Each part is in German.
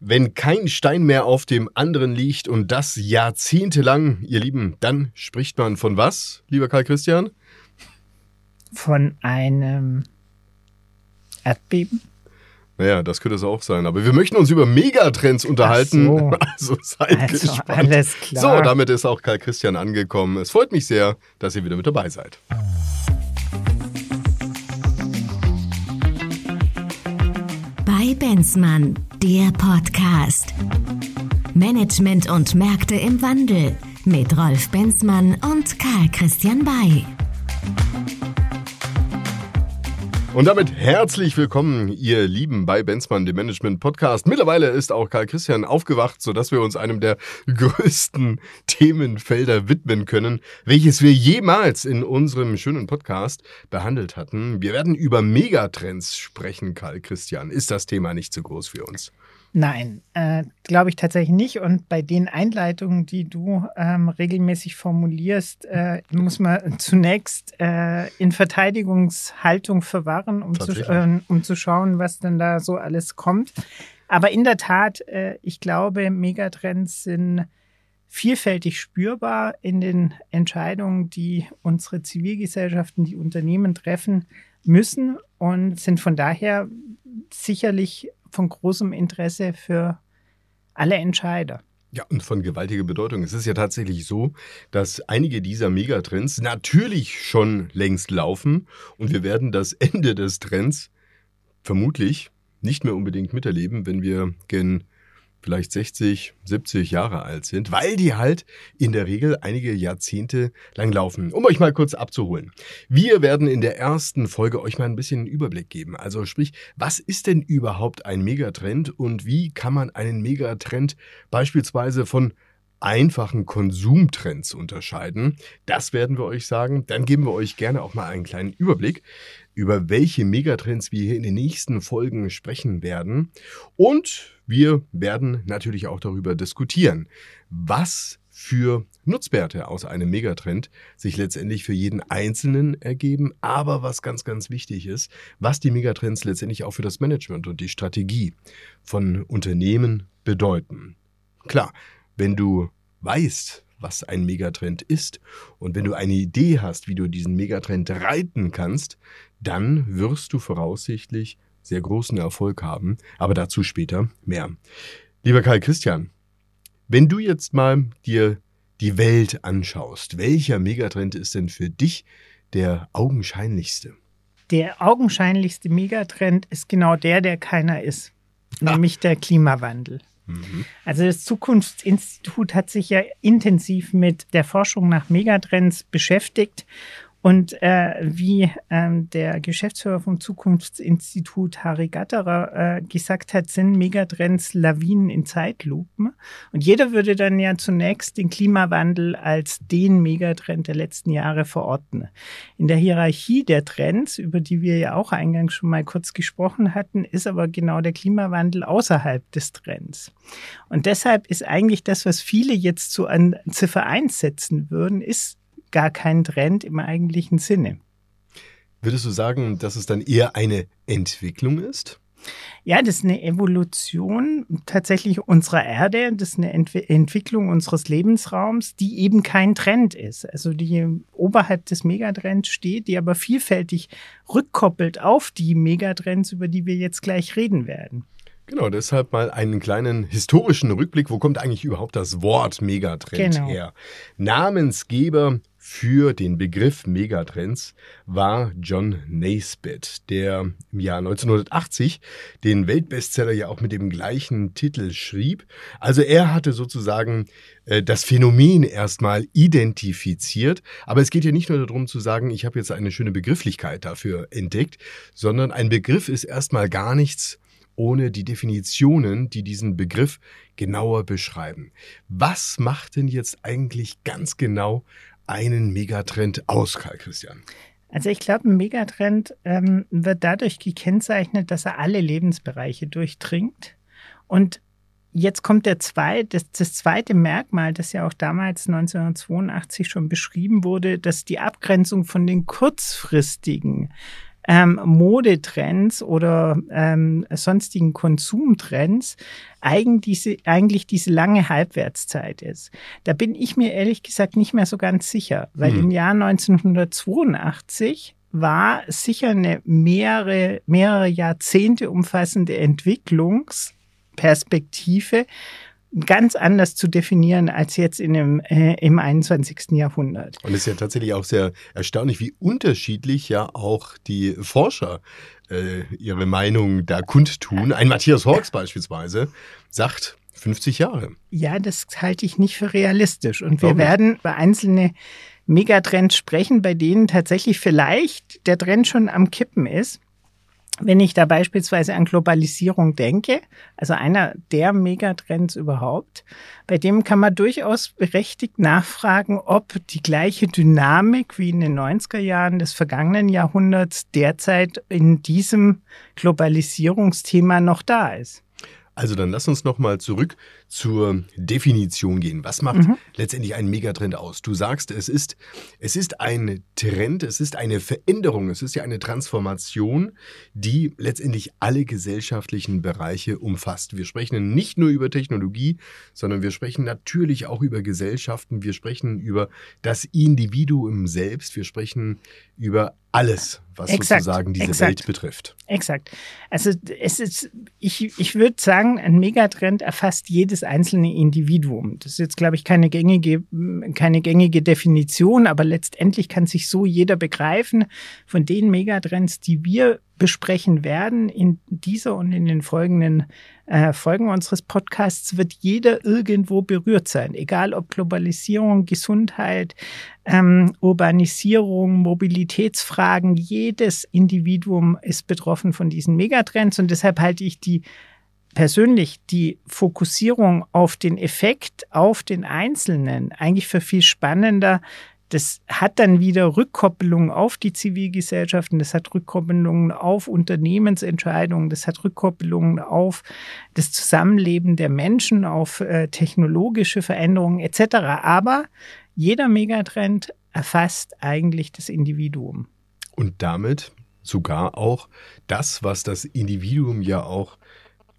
Wenn kein Stein mehr auf dem anderen liegt und das jahrzehntelang, ihr Lieben, dann spricht man von was, lieber Karl Christian? Von einem Erdbeben? Naja, das könnte es auch sein. Aber wir möchten uns über Megatrends unterhalten. So. Also seid Also, gespannt. alles klar. So, damit ist auch Karl Christian angekommen. Es freut mich sehr, dass ihr wieder mit dabei seid. Bei Benzmann, der Podcast. Management und Märkte im Wandel mit Rolf Benzmann und Karl Christian Bay. Und damit herzlich willkommen, ihr Lieben, bei Benzmann, dem Management Podcast. Mittlerweile ist auch Karl Christian aufgewacht, sodass wir uns einem der größten Themenfelder widmen können, welches wir jemals in unserem schönen Podcast behandelt hatten. Wir werden über Megatrends sprechen, Karl Christian. Ist das Thema nicht zu groß für uns? Nein, äh, glaube ich tatsächlich nicht. Und bei den Einleitungen, die du ähm, regelmäßig formulierst, äh, muss man zunächst äh, in Verteidigungshaltung verwahren, um zu, äh, um zu schauen, was denn da so alles kommt. Aber in der Tat, äh, ich glaube, Megatrends sind vielfältig spürbar in den Entscheidungen, die unsere Zivilgesellschaften, die Unternehmen treffen müssen und sind von daher sicherlich von großem Interesse für alle Entscheider. Ja, und von gewaltiger Bedeutung. Es ist ja tatsächlich so, dass einige dieser Megatrends natürlich schon längst laufen und wir werden das Ende des Trends vermutlich nicht mehr unbedingt miterleben, wenn wir gen vielleicht 60, 70 Jahre alt sind, weil die halt in der Regel einige Jahrzehnte lang laufen. Um euch mal kurz abzuholen. Wir werden in der ersten Folge euch mal ein bisschen einen Überblick geben. Also sprich, was ist denn überhaupt ein Megatrend und wie kann man einen Megatrend beispielsweise von einfachen Konsumtrends unterscheiden. Das werden wir euch sagen. Dann geben wir euch gerne auch mal einen kleinen Überblick über welche Megatrends wir hier in den nächsten Folgen sprechen werden. Und wir werden natürlich auch darüber diskutieren, was für Nutzwerte aus einem Megatrend sich letztendlich für jeden Einzelnen ergeben, aber was ganz, ganz wichtig ist, was die Megatrends letztendlich auch für das Management und die Strategie von Unternehmen bedeuten. Klar, wenn du weißt, was ein Megatrend ist und wenn du eine Idee hast, wie du diesen Megatrend reiten kannst, dann wirst du voraussichtlich sehr großen Erfolg haben, aber dazu später mehr. Lieber Karl Christian, wenn du jetzt mal dir die Welt anschaust, welcher Megatrend ist denn für dich der augenscheinlichste? Der augenscheinlichste Megatrend ist genau der, der keiner ist, nämlich der Klimawandel. Also das Zukunftsinstitut hat sich ja intensiv mit der Forschung nach Megatrends beschäftigt. Und äh, wie ähm, der Geschäftsführer vom Zukunftsinstitut Harry Gatterer äh, gesagt hat, sind Megatrends Lawinen in Zeitlupen. Und jeder würde dann ja zunächst den Klimawandel als den Megatrend der letzten Jahre verorten. In der Hierarchie der Trends, über die wir ja auch eingangs schon mal kurz gesprochen hatten, ist aber genau der Klimawandel außerhalb des Trends. Und deshalb ist eigentlich das, was viele jetzt so an Ziffer 1 setzen würden, ist gar kein Trend im eigentlichen Sinne. Würdest du sagen, dass es dann eher eine Entwicklung ist? Ja, das ist eine Evolution tatsächlich unserer Erde, das ist eine Entwi Entwicklung unseres Lebensraums, die eben kein Trend ist. Also die oberhalb des Megatrends steht, die aber vielfältig rückkoppelt auf die Megatrends, über die wir jetzt gleich reden werden. Genau, deshalb mal einen kleinen historischen Rückblick. Wo kommt eigentlich überhaupt das Wort Megatrend Genau. her? Namensgeber für den Begriff Megatrends war John Naisbitt, der im Jahr 1980 den Weltbestseller ja auch mit dem gleichen Titel schrieb. Also er hatte sozusagen äh, das Phänomen erstmal identifiziert. Aber es geht ja nicht nur darum zu sagen, ich habe jetzt eine schöne Begrifflichkeit dafür entdeckt, sondern ein Begriff ist erstmal gar nichts ohne die Definitionen, die diesen Begriff genauer beschreiben. Was macht denn jetzt eigentlich ganz genau einen Megatrend aus, Karl Christian? Also ich glaube, ein Megatrend ähm, wird dadurch gekennzeichnet, dass er alle Lebensbereiche durchdringt. Und jetzt kommt der zweite, das, das zweite Merkmal, das ja auch damals 1982 schon beschrieben wurde, dass die Abgrenzung von den kurzfristigen ähm, Modetrends oder ähm, sonstigen Konsumtrends eigentlich diese, eigentlich diese lange Halbwertszeit ist. Da bin ich mir ehrlich gesagt nicht mehr so ganz sicher, weil hm. im Jahr 1982 war sicher eine mehrere, mehrere Jahrzehnte umfassende Entwicklungsperspektive ganz anders zu definieren als jetzt in dem, äh, im 21. Jahrhundert. Und es ist ja tatsächlich auch sehr erstaunlich, wie unterschiedlich ja auch die Forscher äh, ihre Meinung da kundtun. Ein Matthias Hawks beispielsweise sagt 50 Jahre. Ja, das halte ich nicht für realistisch. Und wir werden über einzelne Megatrends sprechen, bei denen tatsächlich vielleicht der Trend schon am Kippen ist. Wenn ich da beispielsweise an Globalisierung denke, also einer der Megatrends überhaupt, bei dem kann man durchaus berechtigt nachfragen, ob die gleiche Dynamik wie in den 90er Jahren des vergangenen Jahrhunderts derzeit in diesem Globalisierungsthema noch da ist. Also dann lass uns nochmal zurück zur Definition gehen. Was macht mhm. letztendlich einen Megatrend aus? Du sagst, es ist, es ist ein Trend, es ist eine Veränderung, es ist ja eine Transformation, die letztendlich alle gesellschaftlichen Bereiche umfasst. Wir sprechen nicht nur über Technologie, sondern wir sprechen natürlich auch über Gesellschaften, wir sprechen über das Individuum selbst, wir sprechen über alles, was exakt, sozusagen diese exakt, Welt betrifft. Exakt. Also es ist, ich, ich würde sagen, ein Megatrend erfasst jedes einzelne Individuum. Das ist jetzt, glaube ich, keine gängige, keine gängige Definition, aber letztendlich kann sich so jeder begreifen. Von den Megatrends, die wir besprechen werden in dieser und in den folgenden äh, Folgen unseres Podcasts, wird jeder irgendwo berührt sein. Egal ob Globalisierung, Gesundheit, ähm, Urbanisierung, Mobilitätsfragen. Jedes Individuum ist betroffen von diesen Megatrends und deshalb halte ich die persönlich die Fokussierung auf den Effekt auf den Einzelnen eigentlich für viel spannender das hat dann wieder Rückkopplungen auf die Zivilgesellschaften, das hat Rückkopplungen auf Unternehmensentscheidungen, das hat Rückkopplungen auf das Zusammenleben der Menschen, auf äh, technologische Veränderungen etc. Aber jeder Megatrend erfasst eigentlich das Individuum. Und damit sogar auch das, was das Individuum ja auch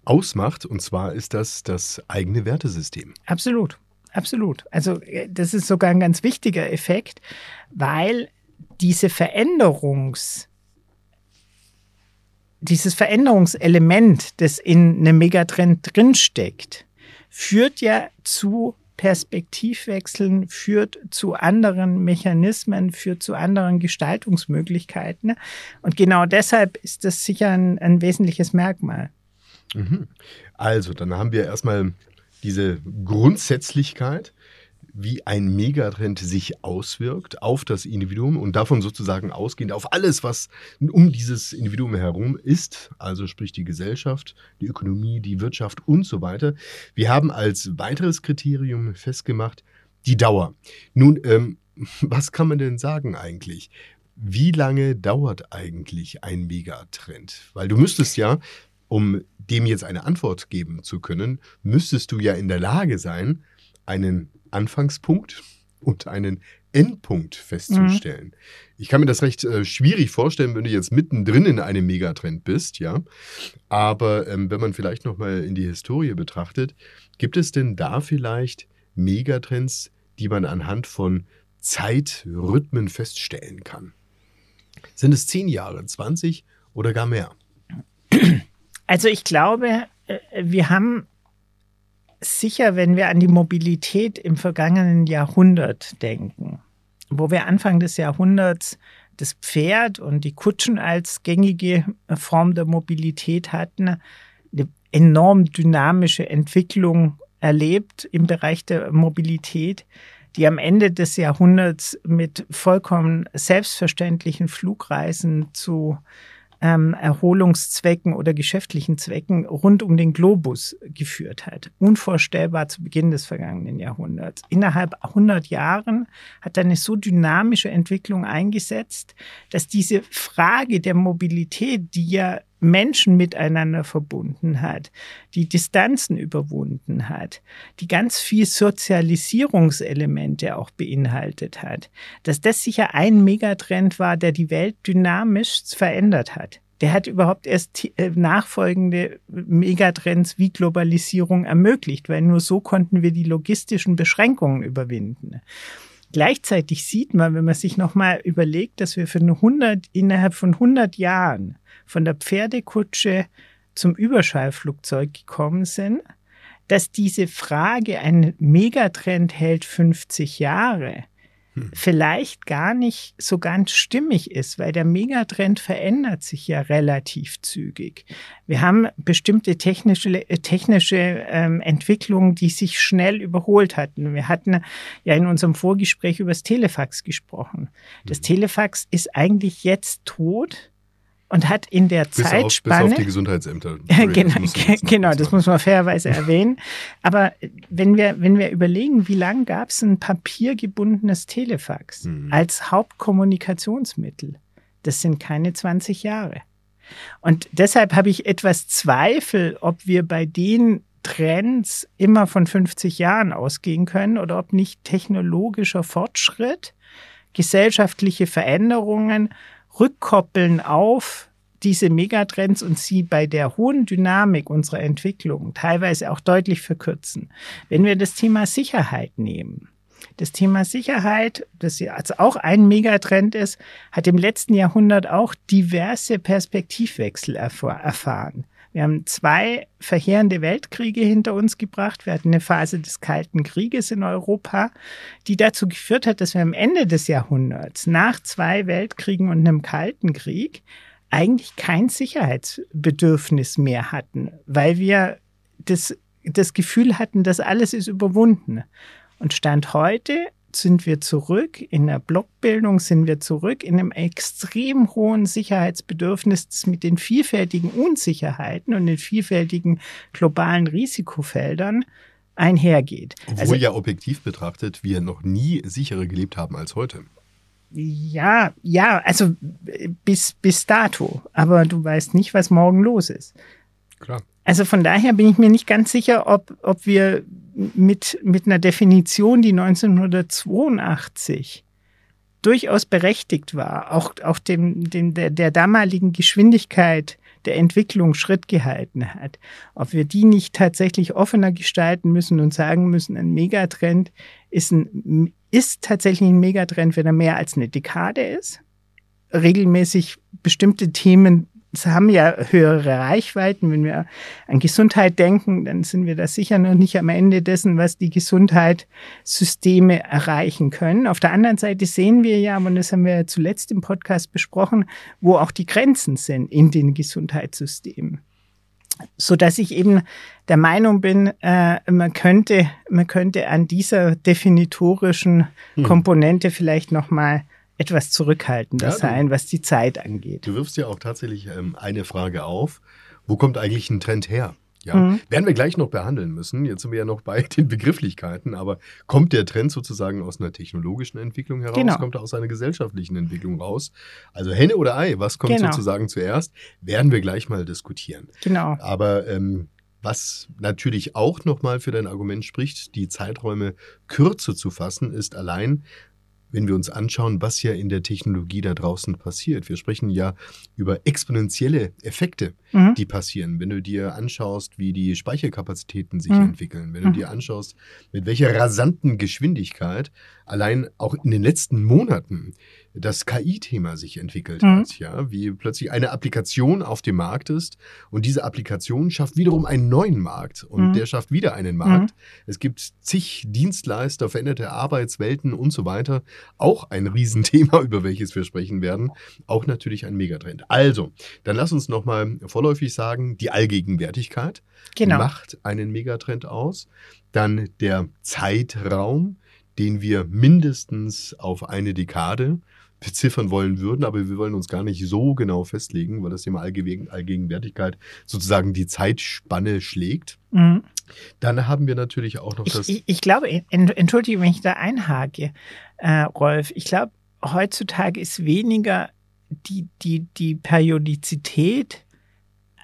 ausmacht, und zwar ist das das eigene Wertesystem. Absolut. Absolut. Also äh, das ist sogar ein ganz wichtiger Effekt, weil diese Veränderungs, dieses Veränderungselement, das in einem Megatrend drinsteckt, führt ja zu Perspektivwechseln, führt zu anderen Mechanismen, führt zu anderen Gestaltungsmöglichkeiten. Und genau deshalb ist das sicher ein, ein wesentliches Merkmal. Mhm. Also, dann haben wir erstmal diese Grundsätzlichkeit, wie ein Megatrend sich auswirkt auf das Individuum und davon sozusagen ausgehend auf alles, was um dieses Individuum herum ist, also sprich die Gesellschaft, die Ökonomie, die Wirtschaft und so weiter. Wir haben als weiteres Kriterium festgemacht die Dauer. Nun, ähm, was kann man denn sagen eigentlich? Wie lange dauert eigentlich ein Megatrend? Weil du müsstest ja, um dem jetzt eine Antwort geben zu können, müsstest du ja in der Lage sein, einen Anfangspunkt und einen Endpunkt festzustellen. Mhm. Ich kann mir das recht äh, schwierig vorstellen, wenn du jetzt mittendrin in einem Megatrend bist, ja. Aber ähm, wenn man vielleicht nochmal in die Historie betrachtet, gibt es denn da vielleicht Megatrends, die man anhand von Zeitrhythmen feststellen kann? Sind es zehn Jahre, 20 oder gar mehr? Also ich glaube, äh, wir haben sicher, wenn wir an die Mobilität im vergangenen Jahrhundert denken, wo wir Anfang des Jahrhunderts das Pferd und die Kutschen als gängige Form der Mobilität hatten, eine enorm dynamische Entwicklung erlebt im Bereich der Mobilität, die am Ende des Jahrhunderts mit vollkommen selbstverständlichen Flugreisen zu ähm, Erholungszwecken oder geschäftlichen Zwecken rund um den Globus geführt hat. Unvorstellbar zu Beginn des vergangenen Jahrhunderts. Innerhalb 100 Jahren hat eine so dynamische Entwicklung eingesetzt, dass diese Frage der Mobilität, die ja Menschen miteinander verbunden hat, die Distanzen überwunden hat, die ganz viel Sozialisierungselemente auch beinhaltet hat, dass das sicher ein Megatrend war, der die Welt dynamisch verändert hat. Der hat überhaupt erst äh, nachfolgende Megatrends wie Globalisierung ermöglicht, weil nur so konnten wir die logistischen Beschränkungen überwinden. Gleichzeitig sieht man, wenn man sich nochmal überlegt, dass wir für eine 100, innerhalb von 100 Jahren von der Pferdekutsche zum Überschallflugzeug gekommen sind, dass diese Frage, ein Megatrend hält 50 Jahre, hm. vielleicht gar nicht so ganz stimmig ist, weil der Megatrend verändert sich ja relativ zügig. Wir haben bestimmte technische, äh, technische ähm, Entwicklungen, die sich schnell überholt hatten. Wir hatten ja in unserem Vorgespräch über das Telefax gesprochen. Das hm. Telefax ist eigentlich jetzt tot und hat in der bis Zeitspanne. Auf, bis auf die Gesundheitsämter. genau, das genau, das muss man fairerweise erwähnen. Aber wenn wir, wenn wir überlegen, wie lange gab es ein papiergebundenes Telefax mhm. als Hauptkommunikationsmittel, das sind keine 20 Jahre. Und deshalb habe ich etwas Zweifel, ob wir bei den Trends immer von 50 Jahren ausgehen können oder ob nicht technologischer Fortschritt, gesellschaftliche Veränderungen rückkoppeln auf diese Megatrends und sie bei der hohen Dynamik unserer Entwicklung teilweise auch deutlich verkürzen. Wenn wir das Thema Sicherheit nehmen, das Thema Sicherheit, das ja also auch ein Megatrend ist, hat im letzten Jahrhundert auch diverse Perspektivwechsel erfahren. Wir haben zwei verheerende Weltkriege hinter uns gebracht. Wir hatten eine Phase des Kalten Krieges in Europa, die dazu geführt hat, dass wir am Ende des Jahrhunderts, nach zwei Weltkriegen und einem Kalten Krieg, eigentlich kein Sicherheitsbedürfnis mehr hatten, weil wir das, das Gefühl hatten, dass alles ist überwunden. Und Stand heute sind wir zurück, in der Blockbildung sind wir zurück, in einem extrem hohen Sicherheitsbedürfnis das mit den vielfältigen Unsicherheiten und den vielfältigen globalen Risikofeldern einhergeht. Obwohl also, ja objektiv betrachtet wir noch nie sicherer gelebt haben als heute. Ja, ja, also bis, bis dato. Aber du weißt nicht, was morgen los ist. Klar. Also von daher bin ich mir nicht ganz sicher, ob, ob wir mit, mit einer Definition, die 1982 durchaus berechtigt war, auch, auch dem, dem, der, der damaligen Geschwindigkeit der Entwicklung Schritt gehalten hat, ob wir die nicht tatsächlich offener gestalten müssen und sagen müssen, ein Megatrend ist, ein, ist tatsächlich ein Megatrend, wenn er mehr als eine Dekade ist, regelmäßig bestimmte Themen haben ja höhere Reichweiten. Wenn wir an Gesundheit denken, dann sind wir da sicher noch nicht am Ende dessen, was die Gesundheitssysteme erreichen können. Auf der anderen Seite sehen wir ja, und das haben wir zuletzt im Podcast besprochen, wo auch die Grenzen sind in den Gesundheitssystemen so dass ich eben der Meinung bin, äh, man könnte man könnte an dieser definitorischen hm. Komponente vielleicht noch mal etwas zurückhaltender ja, sein, was die Zeit angeht. Du wirfst ja auch tatsächlich ähm, eine Frage auf. Wo kommt eigentlich ein Trend her? Ja, mhm. werden wir gleich noch behandeln müssen. Jetzt sind wir ja noch bei den Begrifflichkeiten, aber kommt der Trend sozusagen aus einer technologischen Entwicklung heraus? Genau. Kommt er aus einer gesellschaftlichen Entwicklung raus? Also Henne oder Ei, was kommt genau. sozusagen zuerst? Werden wir gleich mal diskutieren. Genau. Aber ähm, was natürlich auch nochmal für dein Argument spricht, die Zeiträume kürzer zu fassen, ist allein, wenn wir uns anschauen, was ja in der Technologie da draußen passiert. Wir sprechen ja über exponentielle Effekte, mhm. die passieren. Wenn du dir anschaust, wie die Speicherkapazitäten sich mhm. entwickeln, wenn du mhm. dir anschaust, mit welcher rasanten Geschwindigkeit allein auch in den letzten Monaten das KI-Thema sich entwickelt mhm. hat, ja, wie plötzlich eine Applikation auf dem Markt ist und diese Applikation schafft wiederum einen neuen Markt und mhm. der schafft wieder einen Markt. Mhm. Es gibt zig Dienstleister, veränderte Arbeitswelten und so weiter. Auch ein Riesenthema, über welches wir sprechen werden. Auch natürlich ein Megatrend. Also, dann lass uns nochmal vorläufig sagen, die Allgegenwärtigkeit genau. macht einen Megatrend aus. Dann der Zeitraum, den wir mindestens auf eine Dekade beziffern wollen würden, aber wir wollen uns gar nicht so genau festlegen, weil das Thema Allgegenwärtigkeit sozusagen die Zeitspanne schlägt. Mhm. Dann haben wir natürlich auch noch ich, das. Ich, ich glaube, entschuldige, wenn ich da einhake, äh, Rolf. Ich glaube, heutzutage ist weniger die, die, die Periodizität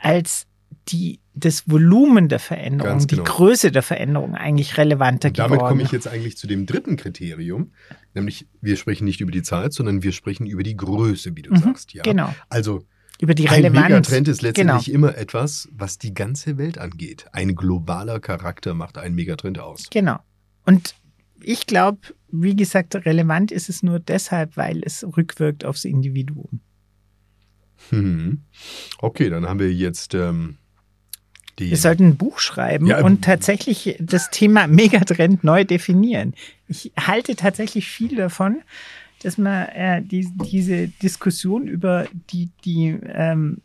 als die, das Volumen der Veränderung, genau. die Größe der Veränderung eigentlich relevanter Und damit geworden. komme ich jetzt eigentlich zu dem dritten Kriterium, nämlich wir sprechen nicht über die Zeit, sondern wir sprechen über die Größe, wie du Mhm, sagst. Ja? Genau. Also Über die ein Relevanz. Megatrend ist genau. letztendlich immer etwas, was die ganze Welt angeht. Ein globaler Charakter macht einen Megatrend aus. Genau. Und ich glaube, wie gesagt, relevant ist es nur deshalb, weil es rückwirkt aufs Individuum. Hm. Okay, dann haben wir jetzt ähm, die. Wir sollten ein Buch schreiben Ja, und tatsächlich das Thema Megatrend neu definieren. Ich halte tatsächlich viel davon, dass man äh, die, diese Diskussion über die, die ähm,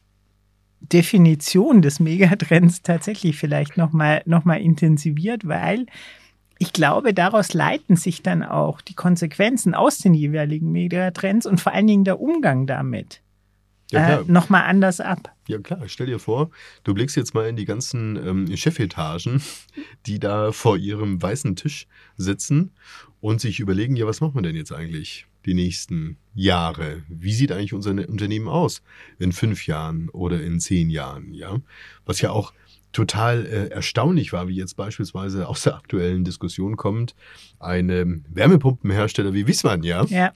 Definition des Megatrends tatsächlich vielleicht nochmal noch mal intensiviert, weil ich glaube, daraus leiten sich dann auch die Konsequenzen aus den jeweiligen Megatrends und vor allen Dingen der Umgang damit ja, äh, nochmal anders ab. Ja klar, stell dir vor, du blickst jetzt mal in die ganzen ähm, Chefetagen, die da vor ihrem weißen Tisch sitzen und sich überlegen, ja, was machen wir denn jetzt eigentlich die nächsten Jahre? Wie sieht eigentlich unser Unternehmen aus in fünf Jahren oder in zehn Jahren? Ja, was ja auch total äh, erstaunlich war, wie jetzt beispielsweise aus der aktuellen Diskussion kommt, ein ähm, Wärmepumpenhersteller wie Wissmann, ja, Ja,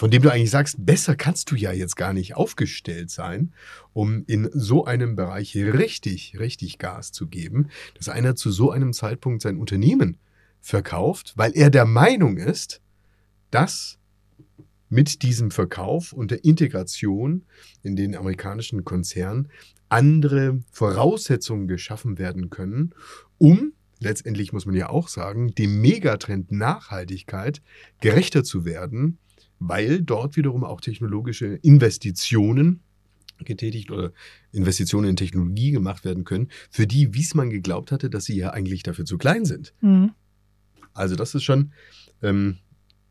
von dem du eigentlich sagst, besser kannst du ja jetzt gar nicht aufgestellt sein, um in so einem Bereich richtig, richtig Gas zu geben, dass einer zu so einem Zeitpunkt sein Unternehmen verkauft, weil er der Meinung ist, dass mit diesem Verkauf und der Integration in den amerikanischen Konzern andere Voraussetzungen geschaffen werden können, um letztendlich muss man ja auch sagen, dem Megatrend Nachhaltigkeit gerechter zu werden, weil dort wiederum auch technologische Investitionen getätigt oder Investitionen in Technologie gemacht werden können, für die Wiesmann geglaubt hatte, dass sie ja eigentlich dafür zu klein sind. mhm. Also das ist schon ähm,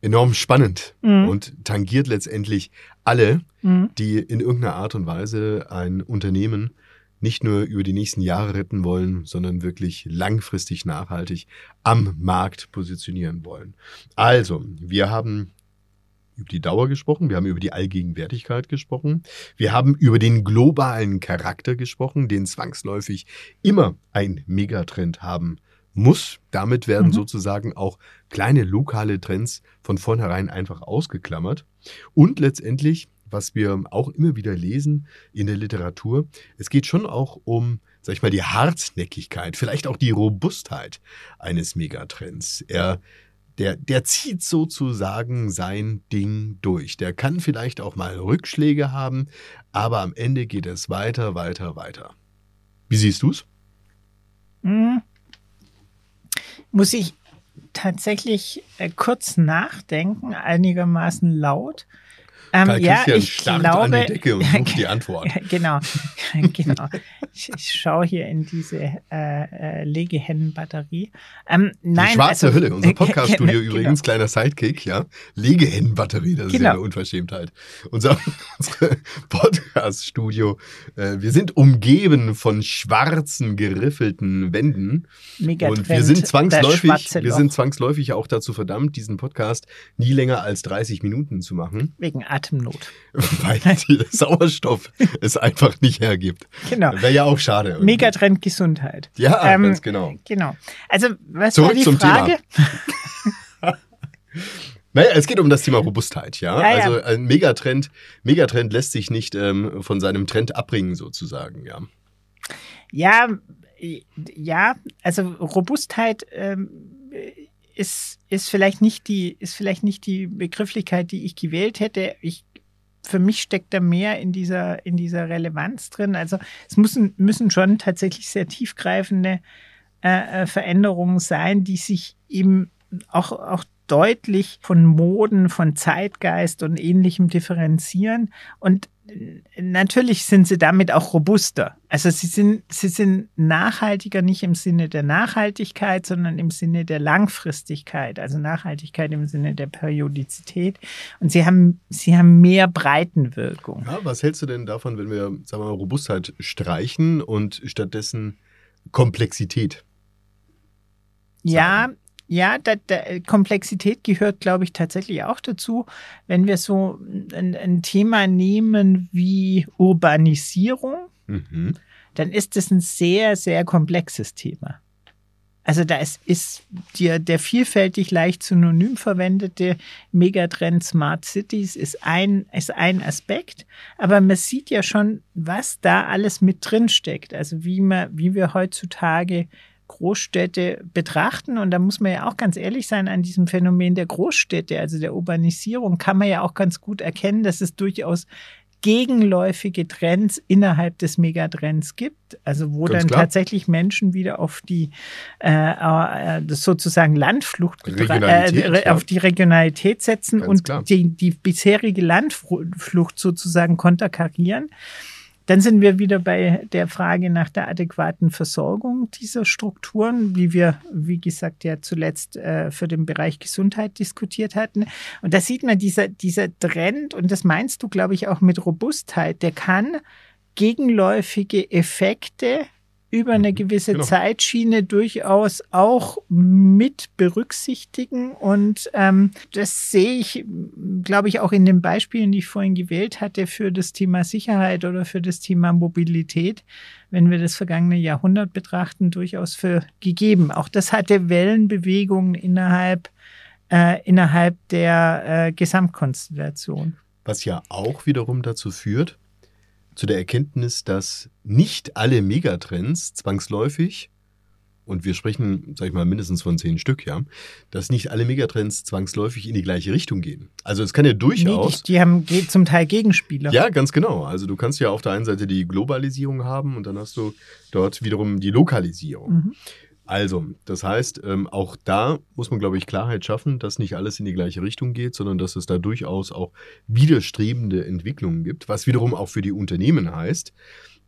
enorm spannend Mhm. und tangiert letztendlich alle, Mhm. die in irgendeiner Art und Weise ein Unternehmen nicht nur über die nächsten Jahre retten wollen, sondern wirklich langfristig nachhaltig am Markt positionieren wollen. Also, wir haben über die Dauer gesprochen, wir haben über die Allgegenwärtigkeit gesprochen, wir haben über den globalen Charakter gesprochen, den zwangsläufig immer ein Megatrend haben muss. Damit werden Mhm. sozusagen auch kleine lokale Trends von vornherein einfach ausgeklammert. Und letztendlich, was wir auch immer wieder lesen in der Literatur, es geht schon auch um, sag ich mal, die Hartnäckigkeit, vielleicht auch die Robustheit eines Megatrends. Er der, der zieht sozusagen sein Ding durch. Der kann vielleicht auch mal Rückschläge haben, aber am Ende geht es weiter, weiter, weiter. Wie siehst du's? Mhm. Muss ich tatsächlich äh, kurz nachdenken, einigermaßen laut. Ähm, Karl ja, Christian ich starrt glaube, an die Decke und sucht die Antwort. Genau, genau. Ich, ich schaue hier in diese äh, äh, Legehennenbatterie. Ähm, nein, die schwarze also- Hülle, unser Podcast-Studio Genau. übrigens, kleiner Sidekick, ja. Legehennenbatterie, das ist Genau. ja eine Unverschämtheit. Unser, Podcast-Studio, äh, wir sind umgeben von schwarzen, geriffelten Wänden. Megatrend, Und wir sind zwangsläufig, wir sind zwangsläufig auch dazu verdammt, diesen Podcast nie länger als 30 Minuten zu machen, wegen Atemnot. weil der Sauerstoff es einfach nicht hergibt. Genau. Wäre ja auch schade. irgendwie. Megatrend Gesundheit. Ja, Ähm, ganz genau. Genau. Also, was Zurück war die zum Frage? Naja, es geht um das Thema Robustheit, ja. Ja, ja. Also ein Megatrend, Megatrend lässt sich nicht ähm, von seinem Trend abbringen, sozusagen, ja. Ja, ja, also Robustheit ähm, ist, ist, vielleicht nicht die, ist vielleicht nicht die Begrifflichkeit, die ich gewählt hätte. Ich, für mich steckt da mehr in dieser, in dieser Relevanz drin. Also es müssen, müssen schon tatsächlich sehr tiefgreifende äh, äh, Veränderungen sein, die sich eben auch, auch deutlich von Moden, von Zeitgeist und ähnlichem differenzieren. Und natürlich sind sie damit auch robuster. Also sie sind, sie sind nachhaltiger nicht im Sinne der Nachhaltigkeit, sondern im Sinne der Langfristigkeit. Also Nachhaltigkeit im Sinne der Periodizität. Und sie haben, sie haben mehr Breitenwirkung. ja. Was hältst du denn davon, wenn wir, sagen wir mal, Robustheit streichen und stattdessen Komplexität? Ja, ja, da, da, Komplexität gehört, glaube ich, tatsächlich auch dazu. Wenn wir so ein, ein Thema nehmen wie Urbanisierung, mhm. dann ist das ein sehr, sehr komplexes Thema. Also da ist, ist dir der vielfältig leicht synonym verwendete Megatrend Smart Cities ist ein, ist ein Aspekt, aber man sieht ja schon, was da alles mit drin steckt. Also wie man, wie wir heutzutage Großstädte betrachten. Und da muss man ja auch ganz ehrlich sein an diesem Phänomen der Großstädte, also der Urbanisierung, kann man ja auch ganz gut erkennen, dass es durchaus gegenläufige Trends innerhalb des Megatrends gibt, also wo Ganz dann klar. tatsächlich Menschen wieder auf die äh, äh, sozusagen Landflucht äh, auf die Regionalität setzen Ganz und die, die bisherige Landflucht sozusagen konterkarieren. Dann sind wir wieder bei der Frage nach der adäquaten Versorgung dieser Strukturen, wie wir, wie gesagt, ja zuletzt äh, für den Bereich Gesundheit diskutiert hatten. Und da sieht man dieser, dieser Trend, und das meinst du, glaube ich, auch mit Robustheit, der kann gegenläufige Effekte über eine mhm. gewisse genau. Zeitschiene durchaus auch mit berücksichtigen. Und ähm, das sehe ich, glaube ich, auch in den Beispielen, die ich vorhin gewählt hatte, für das Thema Sicherheit oder für das Thema Mobilität, wenn wir das vergangene Jahrhundert betrachten, durchaus für gegeben. Auch das hatte Wellenbewegungen innerhalb, äh, innerhalb der äh, Gesamtkonstellation. Was ja auch wiederum dazu führt, zu der Erkenntnis, dass nicht alle Megatrends zwangsläufig, und wir sprechen, sag ich mal, mindestens von zehn Stück, ja, dass nicht alle Megatrends zwangsläufig in die gleiche Richtung gehen. Also es kann ja durchaus. Nee, die, die haben zum Teil Gegenspieler. Ja, ganz genau. Also du kannst ja auf der einen Seite die Globalisierung haben und dann hast du dort wiederum die Lokalisierung. Mhm. Also, das heißt, ähm, auch da muss man, glaube ich, Klarheit schaffen, dass nicht alles in die gleiche Richtung geht, sondern dass es da durchaus auch widerstrebende Entwicklungen gibt, was wiederum auch für die Unternehmen heißt,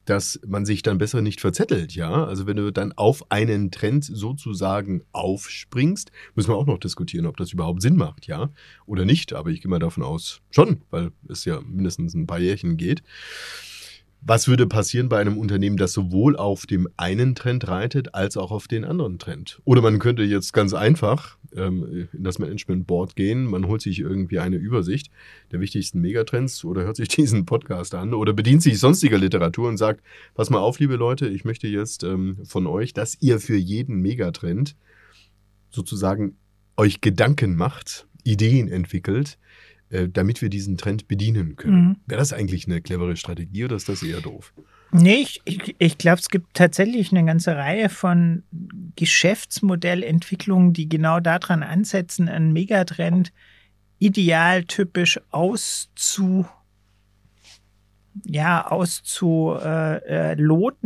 dass man sich dann besser nicht verzettelt, ja. Also wenn du dann auf einen Trend sozusagen aufspringst, müssen wir auch noch diskutieren, ob das überhaupt Sinn macht, ja, oder nicht. Aber ich gehe mal davon aus, schon, weil es ja mindestens ein paar Jährchen geht. Was würde passieren bei einem Unternehmen, das sowohl auf dem einen Trend reitet, als auch auf den anderen Trend? Oder man könnte jetzt ganz einfach ähm, in das Management Board gehen, man holt sich irgendwie eine Übersicht der wichtigsten Megatrends oder hört sich diesen Podcast an oder bedient sich sonstiger Literatur und sagt, pass mal auf, liebe Leute, ich möchte jetzt ähm, von euch, dass ihr für jeden Megatrend sozusagen euch Gedanken macht, Ideen entwickelt, äh, damit wir diesen Trend bedienen können. Mhm. Wäre das eigentlich eine clevere Strategie oder ist das eher doof? Nee, ich, ich, ich glaube, es gibt tatsächlich eine ganze Reihe von Geschäftsmodellentwicklungen, die genau daran ansetzen, einen Megatrend idealtypisch auszu ja, auszuloten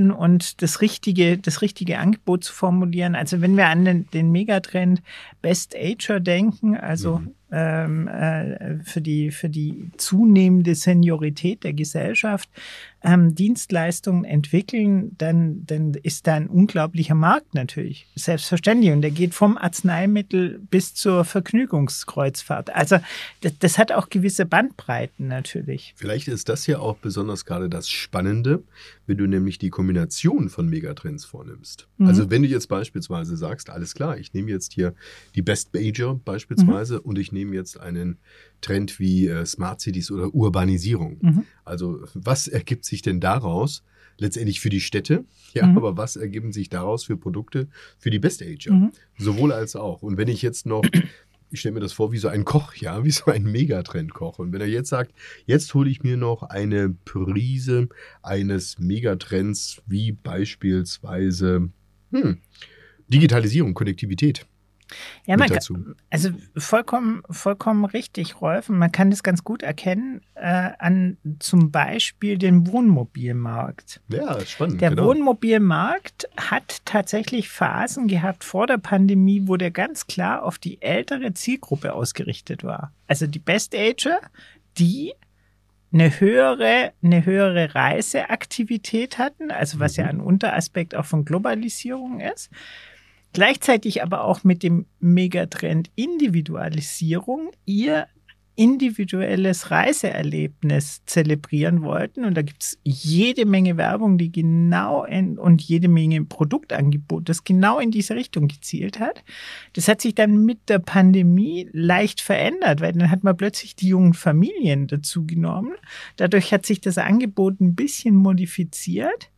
äh, und das richtige, das richtige Angebot zu formulieren. Also wenn wir an den, den Megatrend Best Ager denken, also mhm ähm, äh, für, die, für die zunehmende Seniorität der Gesellschaft ähm, Dienstleistungen entwickeln, dann, dann ist da ein unglaublicher Markt natürlich. Selbstverständlich. Und der geht vom Arzneimittel bis zur Vergnügungskreuzfahrt. Also das, das hat auch gewisse Bandbreiten natürlich. Vielleicht ist das ja auch besonders gerade das Spannende, wenn du nämlich die Kombination von Megatrends vornimmst. Mhm. Also wenn du jetzt beispielsweise sagst, alles klar, ich nehme jetzt hier die Best Major beispielsweise mhm. und ich nehme jetzt einen Trend wie äh, Smart Cities oder Urbanisierung. Mhm. Also was ergibt sich denn daraus? Letztendlich für die Städte, ja, mhm. aber was ergeben sich daraus für Produkte für die Best Ager? Mhm. Sowohl als auch. Und wenn ich jetzt noch ich stelle mir das vor wie so ein Koch, ja, wie so ein Megatrend-Koch. Und wenn er jetzt sagt, jetzt hole ich mir noch eine Prise eines Megatrends, wie beispielsweise hm, Digitalisierung, Konnektivität. Ja, man kann, also vollkommen, vollkommen richtig, Rolf. Und man kann das ganz gut erkennen äh, an zum Beispiel dem Wohnmobilmarkt. Ja, spannend. Der genau. Wohnmobilmarkt hat tatsächlich Phasen gehabt vor der Pandemie, wo der ganz klar auf die ältere Zielgruppe ausgerichtet war. Also die Best Ager, die eine höhere, eine höhere Reiseaktivität hatten, also was mhm. ja ein Unteraspekt auch von Globalisierung ist Gleichzeitig aber auch mit dem Megatrend Individualisierung ihr individuelles Reiseerlebnis zelebrieren wollten. Und da gibt es jede Menge Werbung, die genau in, und jede Menge Produktangebot, das genau in diese Richtung gezielt hat. Das hat sich dann mit der Pandemie leicht verändert, weil dann hat man plötzlich die jungen Familien dazu genommen. Dadurch hat sich das Angebot ein bisschen modifiziert,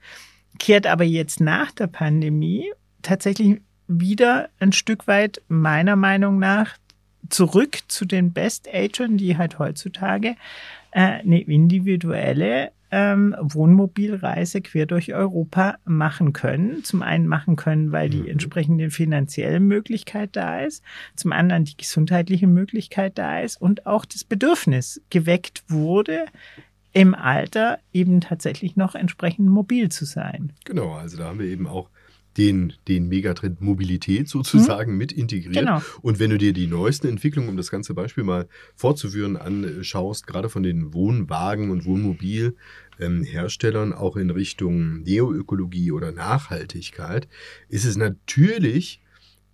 kehrt aber jetzt nach der Pandemie tatsächlich wieder ein Stück weit meiner Meinung nach zurück zu den Best-Agern, die halt heutzutage äh, eine individuelle ähm, Wohnmobilreise quer durch Europa machen können. Zum einen machen können, weil die mhm. entsprechende finanzielle Möglichkeit da ist, zum anderen die gesundheitliche Möglichkeit da ist und auch das Bedürfnis geweckt wurde, im Alter eben tatsächlich noch entsprechend mobil zu sein. Genau, also da haben wir eben auch den, den Megatrend Mobilität sozusagen mhm. mit integriert. Genau. Und wenn du dir die neuesten Entwicklungen, um das ganze Beispiel mal fortzuführen, anschaust, gerade von den Wohnwagen und Wohnmobilherstellern, ähm, auch in Richtung Neoökologie oder Nachhaltigkeit, ist es natürlich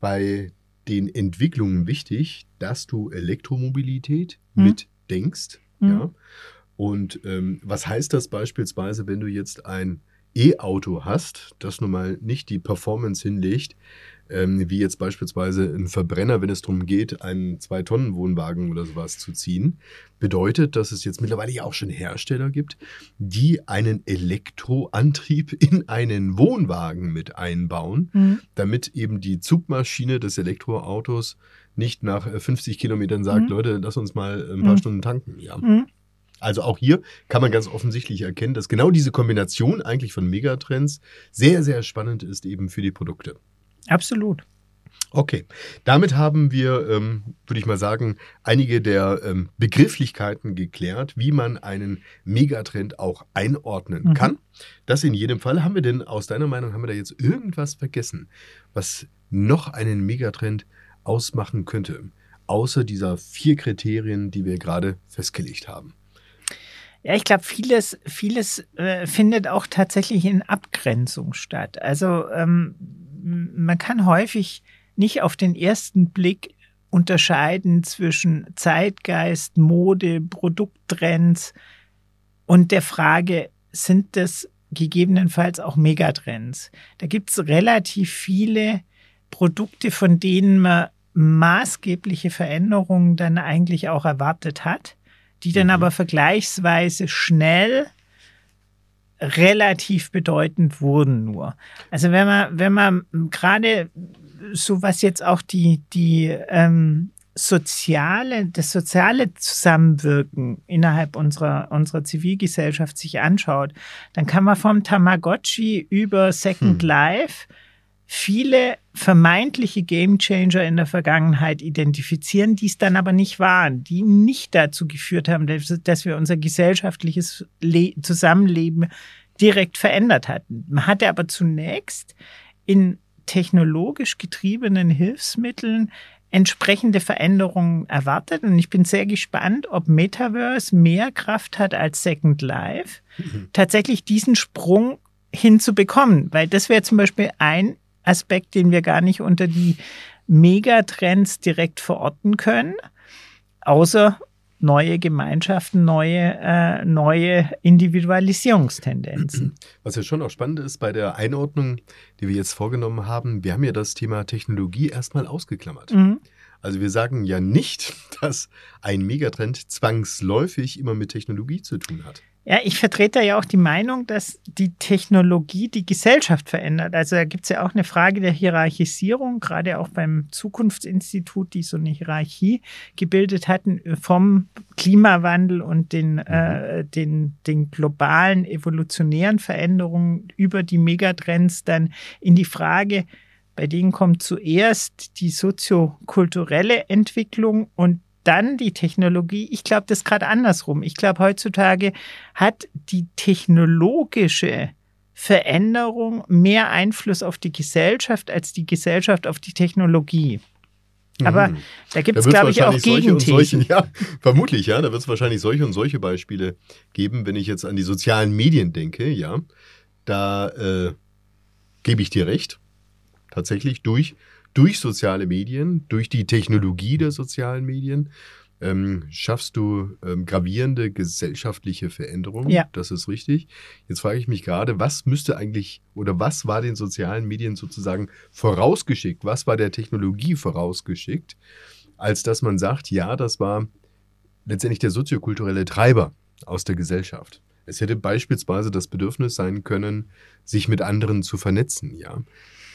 bei den Entwicklungen wichtig, dass du Elektromobilität mhm. mitdenkst. Mhm. Ja? Und ähm, was heißt das beispielsweise, wenn du jetzt ein E-Auto hast, das nun mal nicht die Performance hinlegt, ähm, wie jetzt beispielsweise ein Verbrenner, wenn es darum geht, einen Zwei-Tonnen-Wohnwagen oder sowas zu ziehen, bedeutet, dass es jetzt mittlerweile ja auch schon Hersteller gibt, die einen Elektroantrieb in einen Wohnwagen mit einbauen, mhm. damit eben die Zugmaschine des Elektroautos nicht nach 50 Kilometern sagt, mhm. Leute, lass uns mal ein paar mhm. Stunden tanken. Ja. Also auch hier kann man ganz offensichtlich erkennen, dass genau diese Kombination eigentlich von Megatrends sehr, sehr spannend ist eben für die Produkte. Absolut. Okay, damit haben wir, ähm, würde ich mal sagen, einige der ähm, Begrifflichkeiten geklärt, wie man einen Megatrend auch einordnen mhm. kann. Das in jedem Fall. Haben wir denn aus deiner Meinung, haben wir da jetzt irgendwas vergessen, was noch einen Megatrend ausmachen könnte, außer dieser vier Kriterien, die wir gerade festgelegt haben? Ja, ich glaube, vieles, vieles äh, findet auch tatsächlich in Abgrenzung statt. Also ähm, man kann häufig nicht auf den ersten Blick unterscheiden zwischen Zeitgeist, Mode, Produkttrends und der Frage, sind das gegebenenfalls auch Megatrends? Da gibt es relativ viele Produkte, von denen man maßgebliche Veränderungen dann eigentlich auch erwartet hat die dann mhm. aber vergleichsweise schnell relativ bedeutend wurden nur. Also wenn man, wenn man gerade so was jetzt auch die, die ähm, soziale, das soziale Zusammenwirken innerhalb unserer, unserer Zivilgesellschaft sich anschaut, dann kann man vom Tamagotchi über Second hm. Life viele vermeintliche Gamechanger in der Vergangenheit identifizieren, die es dann aber nicht waren, die nicht dazu geführt haben, dass wir unser gesellschaftliches Le Zusammenleben direkt verändert hatten. Man hatte aber zunächst in technologisch getriebenen Hilfsmitteln entsprechende Veränderungen erwartet. Und ich bin sehr gespannt, ob Metaverse mehr Kraft hat als Second Life, mhm. tatsächlich diesen Sprung hinzubekommen. Weil das wäre zum Beispiel ein Aspekt, den wir gar nicht unter die Megatrends direkt verorten können, außer neue Gemeinschaften, neue, äh, neue Individualisierungstendenzen. Was ja schon auch spannend ist bei der Einordnung, die wir jetzt vorgenommen haben, wir haben ja das Thema Technologie erstmal ausgeklammert. Mhm. Also wir sagen ja nicht, dass ein Megatrend zwangsläufig immer mit Technologie zu tun hat. Ja, ich vertrete ja auch die Meinung, dass die Technologie die Gesellschaft verändert. Also da gibt es ja auch eine Frage der Hierarchisierung, gerade auch beim Zukunftsinstitut, die so eine Hierarchie gebildet hatten vom Klimawandel und den, mhm. äh, den, den globalen evolutionären Veränderungen über die Megatrends dann in die Frage, bei denen kommt zuerst die soziokulturelle Entwicklung und dann die Technologie. Ich glaube, das ist gerade andersrum. Ich glaube, heutzutage hat die technologische Veränderung mehr Einfluss auf die Gesellschaft als die Gesellschaft auf die Technologie. Aber mhm. da gibt es, glaube ich, auch Gegenthesen. ja, vermutlich, ja. Da wird es wahrscheinlich solche und solche Beispiele geben, wenn ich jetzt an die sozialen Medien denke, ja. Da äh, gebe ich dir recht. Tatsächlich durch durch soziale Medien, durch die Technologie der sozialen Medien, ähm, schaffst du ähm, gravierende gesellschaftliche Veränderungen. Ja. Das ist richtig. Jetzt frage ich mich gerade, was müsste eigentlich oder was war den sozialen Medien sozusagen vorausgeschickt? Was war der Technologie vorausgeschickt, als dass man sagt, ja, das war letztendlich der soziokulturelle Treiber aus der Gesellschaft. Es hätte beispielsweise das Bedürfnis sein können, sich mit anderen zu vernetzen, ja.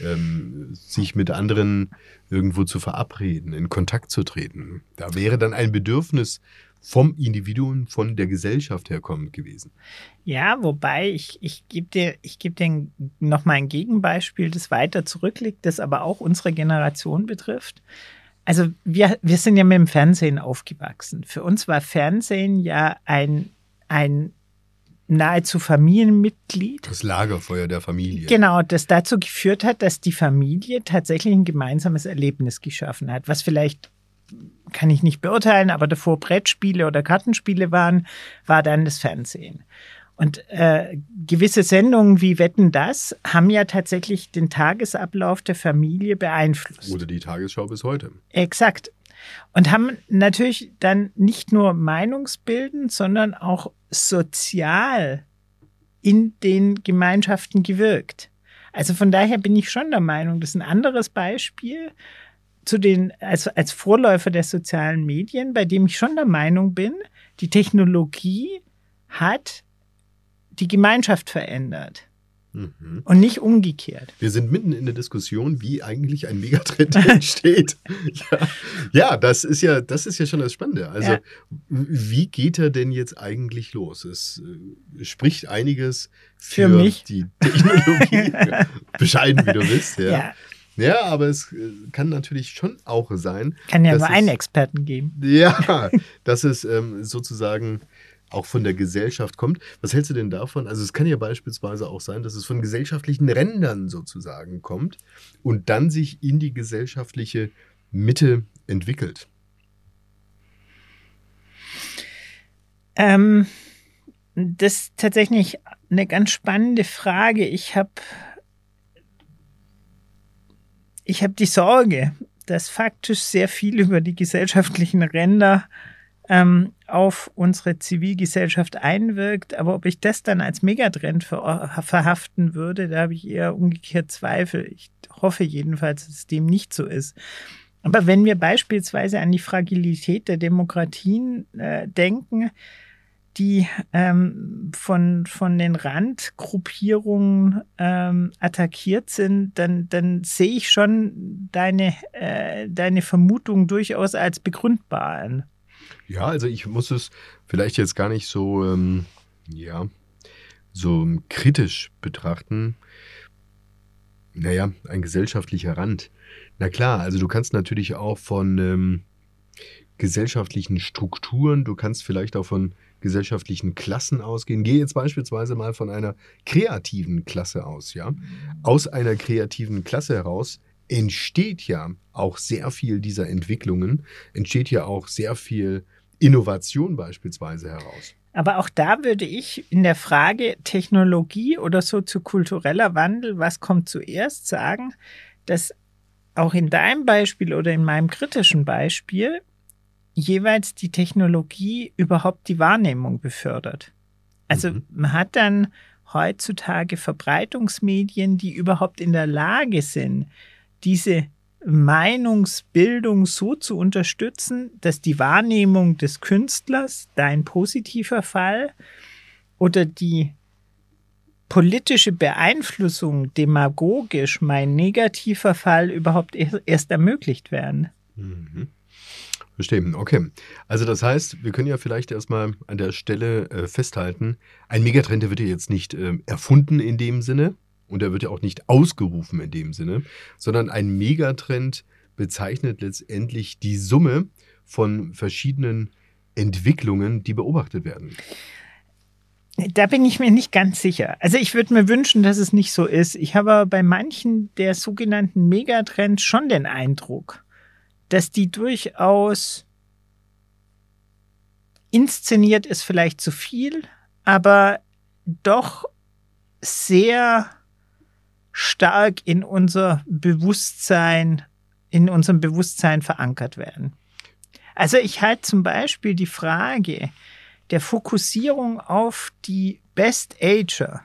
Ähm, sich mit anderen irgendwo zu verabreden, in Kontakt zu treten. Da wäre dann ein Bedürfnis vom Individuum, von der Gesellschaft herkommend gewesen. Ja, wobei ich, ich gebe dir, ich gebe dir noch mal ein Gegenbeispiel, das weiter zurückliegt, das aber auch unsere Generation betrifft. Also wir, wir sind ja mit dem Fernsehen aufgewachsen. Für uns war Fernsehen ja ein, ein nahezu Familienmitglied. Das Lagerfeuer der Familie. Genau, das dazu geführt hat, dass die Familie tatsächlich ein gemeinsames Erlebnis geschaffen hat, was vielleicht kann ich nicht beurteilen, aber davor Brettspiele oder Kartenspiele waren, war dann das Fernsehen. Und äh, gewisse Sendungen wie Wetten das haben ja tatsächlich den Tagesablauf der Familie beeinflusst. Oder die Tagesschau bis heute. Exakt. Und haben natürlich dann nicht nur meinungsbildend, sondern auch sozial in den Gemeinschaften gewirkt. Also von daher bin ich schon der Meinung, das ist ein anderes Beispiel zu den, als, als Vorläufer der sozialen Medien, bei dem ich schon der Meinung bin, die Technologie hat die Gemeinschaft verändert. Mhm. Und nicht umgekehrt. Wir sind mitten in der Diskussion, wie eigentlich ein Megatrend entsteht. ja. ja, das ist ja, das ist ja schon das Spannende. Also, ja. wie geht er denn jetzt eigentlich los? Es äh, spricht einiges für, für die Technologie. Bescheiden, wie du bist, ja. ja. Ja, aber es äh, kann natürlich schon auch sein. Kann ja nur einen Experten geben. Ja, dass es ähm, sozusagen auch von der Gesellschaft kommt. Was hältst du denn davon? Also es kann ja beispielsweise auch sein, dass es von gesellschaftlichen Rändern sozusagen kommt und dann sich in die gesellschaftliche Mitte entwickelt. Ähm, das ist tatsächlich eine ganz spannende Frage. Ich habe ich hab die Sorge, dass faktisch sehr viel über die gesellschaftlichen Ränder ähm, auf unsere Zivilgesellschaft einwirkt. Aber ob ich das dann als Megatrend ver verhaften würde, da habe ich eher umgekehrt Zweifel. Ich hoffe jedenfalls, dass dem nicht so ist. Aber wenn wir beispielsweise an die Fragilität der Demokratien äh, denken, die ähm, von, von den Randgruppierungen ähm, attackiert sind, dann, dann sehe ich schon deine, äh, deine Vermutung durchaus als begründbar an. Ja, also ich muss es vielleicht jetzt gar nicht so, ähm, ja, so kritisch betrachten. Naja, ein gesellschaftlicher Rand. Na klar, also du kannst natürlich auch von ähm, gesellschaftlichen Strukturen, du kannst vielleicht auch von gesellschaftlichen Klassen ausgehen. Gehe jetzt beispielsweise mal von einer kreativen Klasse aus, ja. Aus einer kreativen Klasse heraus entsteht ja auch sehr viel dieser Entwicklungen, entsteht ja auch sehr viel Innovation beispielsweise heraus. Aber auch da würde ich in der Frage Technologie oder soziokultureller Wandel, was kommt zuerst, sagen, dass auch in deinem Beispiel oder in meinem kritischen Beispiel jeweils die Technologie überhaupt die Wahrnehmung befördert. Also mhm. man hat dann heutzutage Verbreitungsmedien, die überhaupt in der Lage sind, diese Meinungsbildung so zu unterstützen, dass die Wahrnehmung des Künstlers, dein positiver Fall, oder die politische Beeinflussung demagogisch, mein negativer Fall, überhaupt erst ermöglicht werden. Mhm. Verstehen, okay. Also das heißt, wir können ja vielleicht erstmal an der Stelle äh, festhalten, ein Megatrend, wird ja jetzt nicht äh, erfunden in dem Sinne, und er wird ja auch nicht ausgerufen in dem Sinne, sondern ein Megatrend bezeichnet letztendlich die Summe von verschiedenen Entwicklungen, die beobachtet werden. Da bin ich mir nicht ganz sicher. Also ich würde mir wünschen, dass es nicht so ist. Ich habe bei manchen der sogenannten Megatrends schon den Eindruck, dass die durchaus inszeniert ist vielleicht zu viel, aber doch sehr stark in unser Bewusstsein, in unserem Bewusstsein verankert werden. Also ich halte zum Beispiel die Frage der Fokussierung auf die Best Ager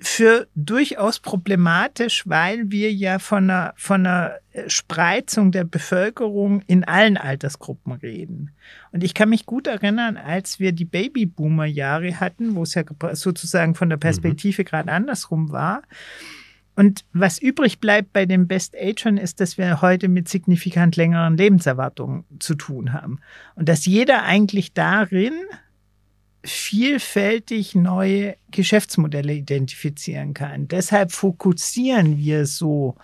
für durchaus problematisch, weil wir ja von einer, von einer Spreizung der Bevölkerung in allen Altersgruppen reden. Und ich kann mich gut erinnern, als wir die Babyboomer-Jahre hatten, wo es ja sozusagen von der Perspektive mhm. gerade andersrum war. Und was übrig bleibt bei den Best Agern ist, dass wir heute mit signifikant längeren Lebenserwartungen zu tun haben. Und dass jeder eigentlich darin vielfältig neue Geschäftsmodelle identifizieren kann. Deshalb fokussieren wir so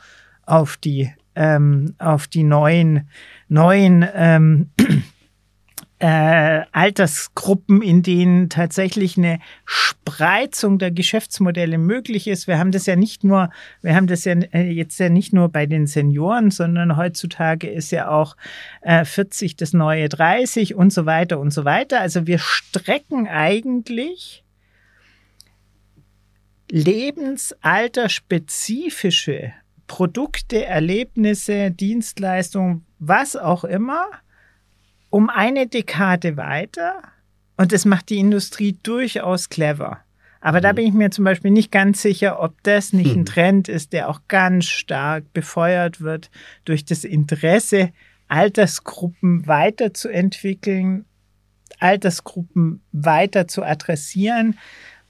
auf die ähm, auf die neuen neuen ähm, äh, Altersgruppen, in denen tatsächlich eine Spreizung der Geschäftsmodelle möglich ist. Wir haben das ja nicht nur, wir haben das ja äh, jetzt ja nicht nur bei den Senioren, sondern heutzutage ist ja auch äh, 40 das neue 30 und so weiter und so weiter. Also wir strecken eigentlich lebensalterspezifische Produkte, Erlebnisse, Dienstleistungen, was auch immer um eine Dekade weiter und das macht die Industrie durchaus clever. Aber da mhm. bin ich mir zum Beispiel nicht ganz sicher, ob das nicht ein mhm. Trend ist, der auch ganz stark befeuert wird durch das Interesse, Altersgruppen weiterzuentwickeln, Altersgruppen weiter zu adressieren.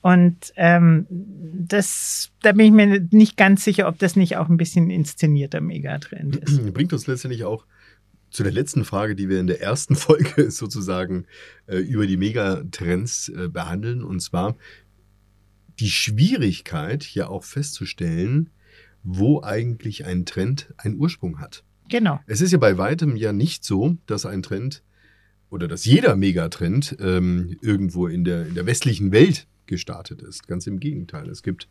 Und ähm, das, da bin ich mir nicht ganz sicher, ob das nicht auch ein bisschen inszenierter Megatrend ist. Bringt uns letztendlich auch zu der letzten Frage, die wir in der ersten Folge sozusagen äh, über die Megatrends äh, behandeln, und zwar die Schwierigkeit, hier auch festzustellen, wo eigentlich ein Trend einen Ursprung hat. Genau. Es ist ja bei weitem ja nicht so, dass ein Trend oder dass jeder Megatrend ähm, irgendwo in der, in der westlichen Welt gestartet ist. Ganz im Gegenteil. Es gibt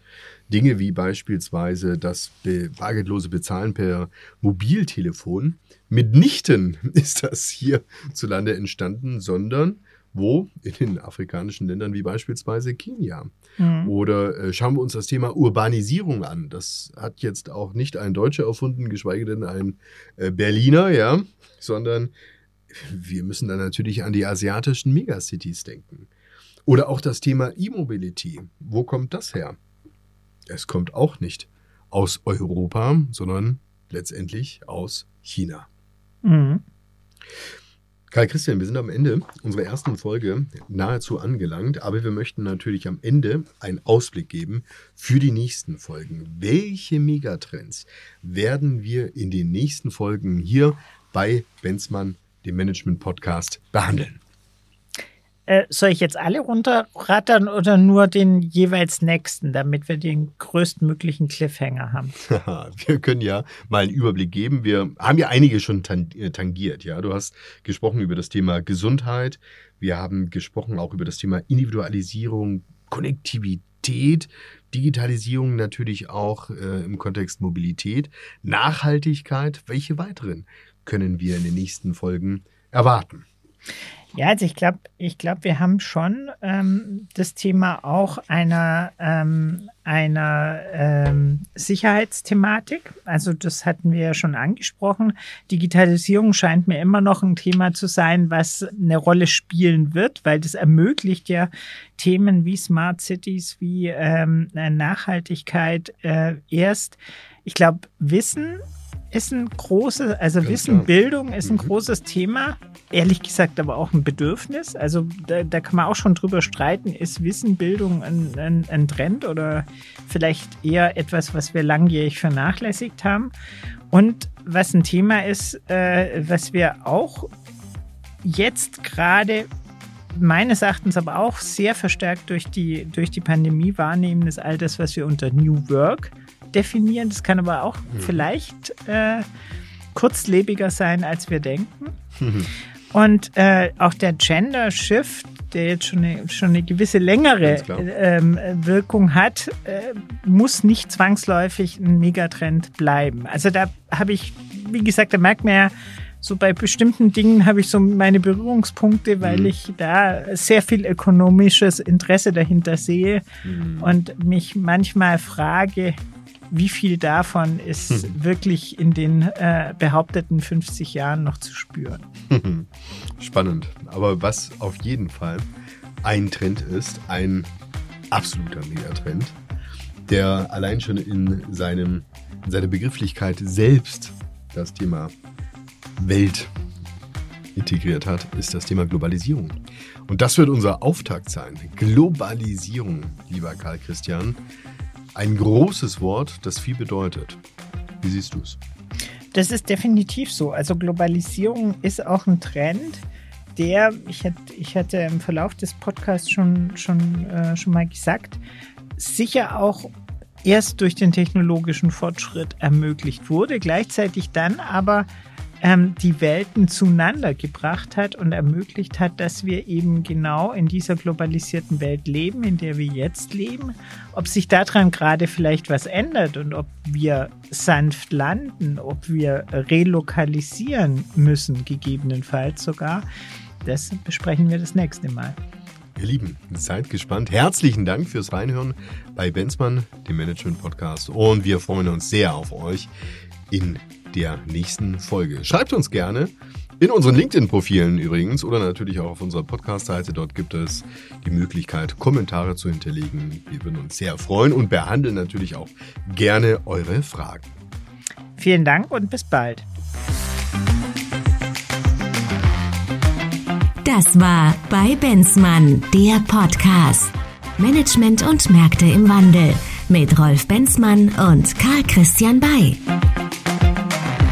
Dinge wie beispielsweise das bargeldlose Bezahlen per Mobiltelefon. Mitnichten ist das hierzulande entstanden, sondern wo? In den afrikanischen Ländern wie beispielsweise Kenia. Mhm. Oder äh, schauen wir uns das Thema Urbanisierung an. Das hat jetzt auch nicht ein Deutscher erfunden, geschweige denn ein äh, Berliner, ja, sondern wir müssen dann natürlich an die asiatischen Megacities denken. Oder auch das Thema E-Mobility. Wo kommt das her? Es kommt auch nicht aus Europa, sondern letztendlich aus China. Mhm. Karl Christian, wir sind am Ende unserer ersten Folge nahezu angelangt, aber wir möchten natürlich am Ende einen Ausblick geben für die nächsten Folgen. Welche Megatrends werden wir in den nächsten Folgen hier bei Benzmann, dem Management Podcast, behandeln? Äh, soll ich jetzt alle runterrattern oder nur den jeweils nächsten, damit wir den größtmöglichen Cliffhanger haben? wir können ja mal einen Überblick geben. Wir haben ja einige schon äh, tangiert. Ja, du hast gesprochen über das Thema Gesundheit. Wir haben gesprochen auch über das Thema Individualisierung, Konnektivität. Digitalisierung natürlich auch äh, im Kontext Mobilität, Nachhaltigkeit. Welche weiteren können wir in den nächsten Folgen erwarten? Ja, also ich glaube, ich glaube, wir haben schon ähm, das Thema auch einer, ähm, einer ähm, Sicherheitsthematik. Also das hatten wir ja schon angesprochen. Digitalisierung scheint mir immer noch ein Thema zu sein, was eine Rolle spielen wird, weil das ermöglicht ja Themen wie Smart Cities, wie ähm, Nachhaltigkeit äh, erst. Ich glaube, Wissen ist ein großes, also Wissen. Bildung ist ein mhm. großes Thema. Ehrlich gesagt aber auch ein Bedürfnis. Also da, da kann man auch schon drüber streiten, ist Wissen, Bildung ein, ein, ein Trend oder vielleicht eher etwas, was wir langjährig vernachlässigt haben. Und was ein Thema ist, äh, was wir auch jetzt gerade meines Erachtens aber auch sehr verstärkt durch die, durch die Pandemie wahrnehmen, ist all das, was wir unter New Work definieren. Das kann aber auch mhm. vielleicht äh, kurzlebiger sein, als wir denken. Mhm. Und äh, auch der Gender Shift, der jetzt schon eine, schon eine gewisse längere ähm, Wirkung hat, äh, muss nicht zwangsläufig ein Megatrend bleiben. Also da habe ich, wie gesagt, da merkt man ja, so bei bestimmten Dingen habe ich so meine Berührungspunkte, weil mhm. ich da sehr viel ökonomisches Interesse dahinter sehe mhm. und mich manchmal frage, wie viel davon ist hm. wirklich in den äh, behaupteten 50 Jahren noch zu spüren. Spannend. Aber was auf jeden Fall ein Trend ist, ein absoluter Megatrend, der allein schon in, seinem, in seiner Begrifflichkeit selbst das Thema Welt integriert hat, ist das Thema Globalisierung. Und das wird unser Auftakt sein. Globalisierung, lieber Karl Christian. Ein großes Wort, das viel bedeutet. Wie siehst du es? Das ist definitiv so. Also Globalisierung ist auch ein Trend, der, ich, hätte, ich hatte im Verlauf des Podcasts schon, schon, äh, schon mal gesagt, sicher auch erst durch den technologischen Fortschritt ermöglicht wurde, gleichzeitig dann aber ähm, die Welten zueinander gebracht hat und ermöglicht hat, dass wir eben genau in dieser globalisierten Welt leben, in der wir jetzt leben. Ob sich daran gerade vielleicht was ändert und ob wir sanft landen, ob wir relokalisieren müssen, gegebenenfalls sogar, das besprechen wir das nächste Mal. Ihr Lieben, seid gespannt. Herzlichen Dank fürs Reinhören bei Benzmann, dem Management Podcast. Und wir freuen uns sehr auf euch in der nächsten Folge. Schreibt uns gerne in unseren LinkedIn-Profilen übrigens oder natürlich auch auf unserer Podcast-Seite. Dort gibt es die Möglichkeit, Kommentare zu hinterlegen. Wir würden uns sehr freuen und behandeln natürlich auch gerne eure Fragen. Vielen Dank und bis bald. Das war bei Benzmann, der Podcast. Management und Märkte im Wandel mit Rolf Benzmann und Karl Christian Bay.